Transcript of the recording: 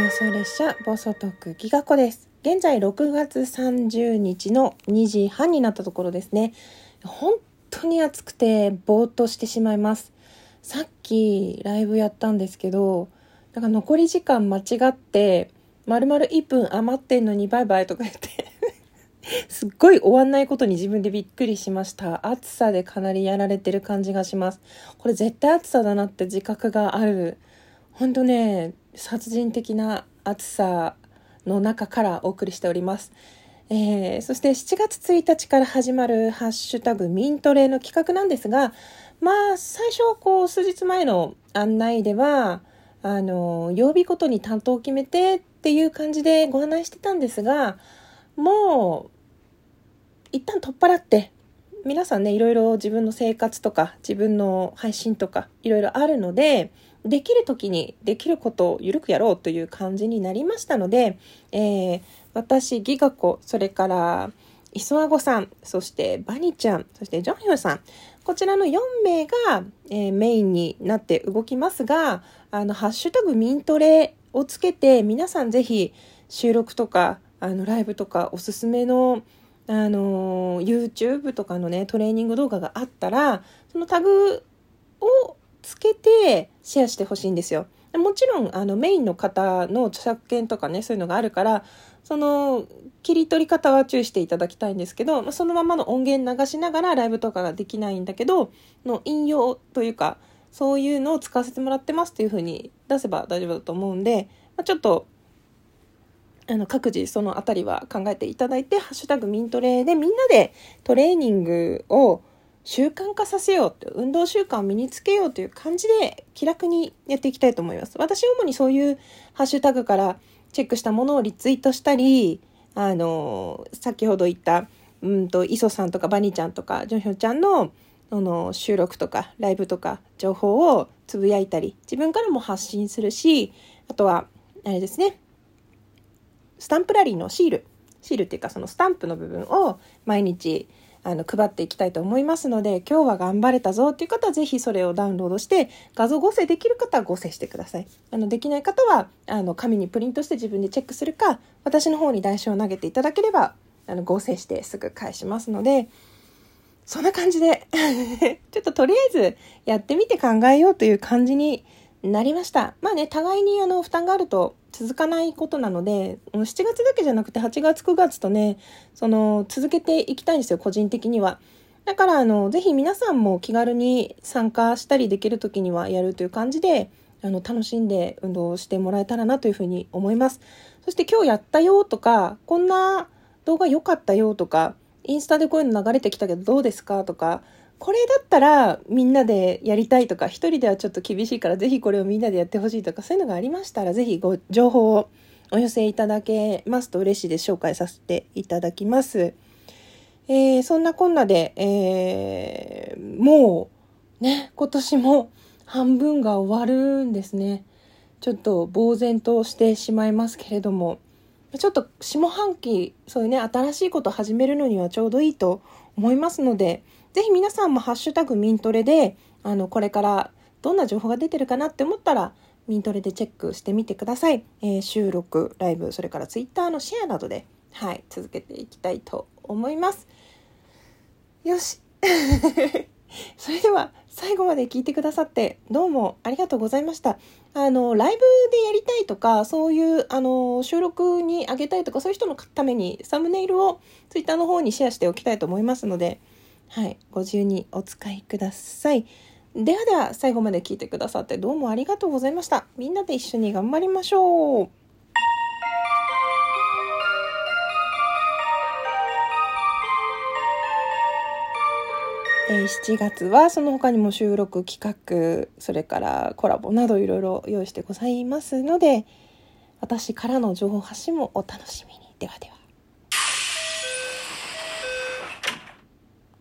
妄想列車暴走トークギガ子です。現在6月30日の2時半になったところですね。本当に暑くてぼーっとしてしまいます。さっきライブやったんですけど、なんか残り時間間違って、丸々1分余ってんのにバイバイとか言って、すっごい終わんないことに自分でびっくりしました。暑さでかなりやられてる感じがします。これ絶対暑さだなって自覚がある。ほんとね、殺人的な暑さの中からお送りしております。えーそして7月1日から始まるハッシュタグミントレの企画なんですが、まあ、最初、こう、数日前の案内では、あの、曜日ごとに担当を決めてっていう感じでご案内してたんですが、もう、一旦取っ払って、皆さんね、いろいろ自分の生活とか、自分の配信とか、いろいろあるので、できる時にできることをゆるくやろうという感じになりましたので、えー私、ギガ子、それから、磯あごさん、そしてバニちゃん、そしてジョンヒョンさん、こちらの4名が、えーメインになって動きますが、あの、ハッシュタグミントレをつけて、皆さんぜひ収録とか、あの、ライブとか、おすすめの、あの、YouTube とかのね、トレーニング動画があったら、そのタグをつけてシェアしてほしいんですよ。もちろん、あの、メインの方の著作権とかね、そういうのがあるから、その、切り取り方は注意していただきたいんですけど、そのままの音源流しながらライブとかができないんだけど、の引用というか、そういうのを使わせてもらってますっていう風に出せば大丈夫だと思うんで、ま、ちょっと、あの、各自そのあたりは考えていただいて、ハッシュタグミントレでみんなでトレーニングを習慣化させようって、運動習慣を身につけようという感じで気楽にやっていきたいと思います。私主にそういうハッシュタグからチェックしたものをリツイートしたり、あの、先ほど言った、うんと、磯さんとかバニーちゃんとか、ジョンヒョンちゃんの、あの、収録とか、ライブとか、情報をつぶやいたり、自分からも発信するし、あとは、あれですね、スタンプラリーのシール、シールっていうかそのスタンプの部分を毎日あの配っていきたいと思いますので、今日は頑張れたぞっていう方はぜひそれをダウンロードして、画像合成できる方は合成してください。あの、できない方は、あの、紙にプリントして自分でチェックするか、私の方に台紙を投げていただければ、あの、合成してすぐ返しますので、そんな感じで、ちょっととりあえずやってみて考えようという感じになりました。まあね、互いにあの負担があると続かないことなので、7月だけじゃなくて8月9月とね、その続けていきたいんですよ、個人的には。だからあの、ぜひ皆さんも気軽に参加したりできる時にはやるという感じで、あの、楽しんで運動してもらえたらなというふうに思います。そして今日やったよとか、こんな動画良かったよとか、インスタでこういうの流れてきたけどどうですかとか、これだったらみんなでやりたいとか、一人ではちょっと厳しいからぜひこれをみんなでやってほしいとか、そういうのがありましたらぜひご情報をお寄せいただけますと嬉しいです。紹介させていただきます。えーそんなこんなで、えーもうね、今年も半分が終わるんですね。ちょっと呆然としてしまいますけれども、ちょっと下半期、そういうね、新しいこと始めるのにはちょうどいいと思いますので、ぜひ皆さんもハッシュタグミントレで、あの、これからどんな情報が出てるかなって思ったら、ミントレでチェックしてみてください。えー収録、ライブ、それからツイッターのシェアなどで、はい、続けていきたいと思います。よし。それでは最後まで聞いてくださってどうもありがとうございました。あの、ライブでやりたいとか、そういう、あの、収録にあげたいとか、そういう人のためにサムネイルをツイッターの方にシェアしておきたいと思いますので、はい、ご自由にお使いください。ではでは、最後まで聞いてくださってどうもありがとうございました。みんなで一緒に頑張りましょう。え7月はその他にも収録企画それからコラボなどいろいろ用意してございますので私からの情報発信もお楽しみに。ではでは。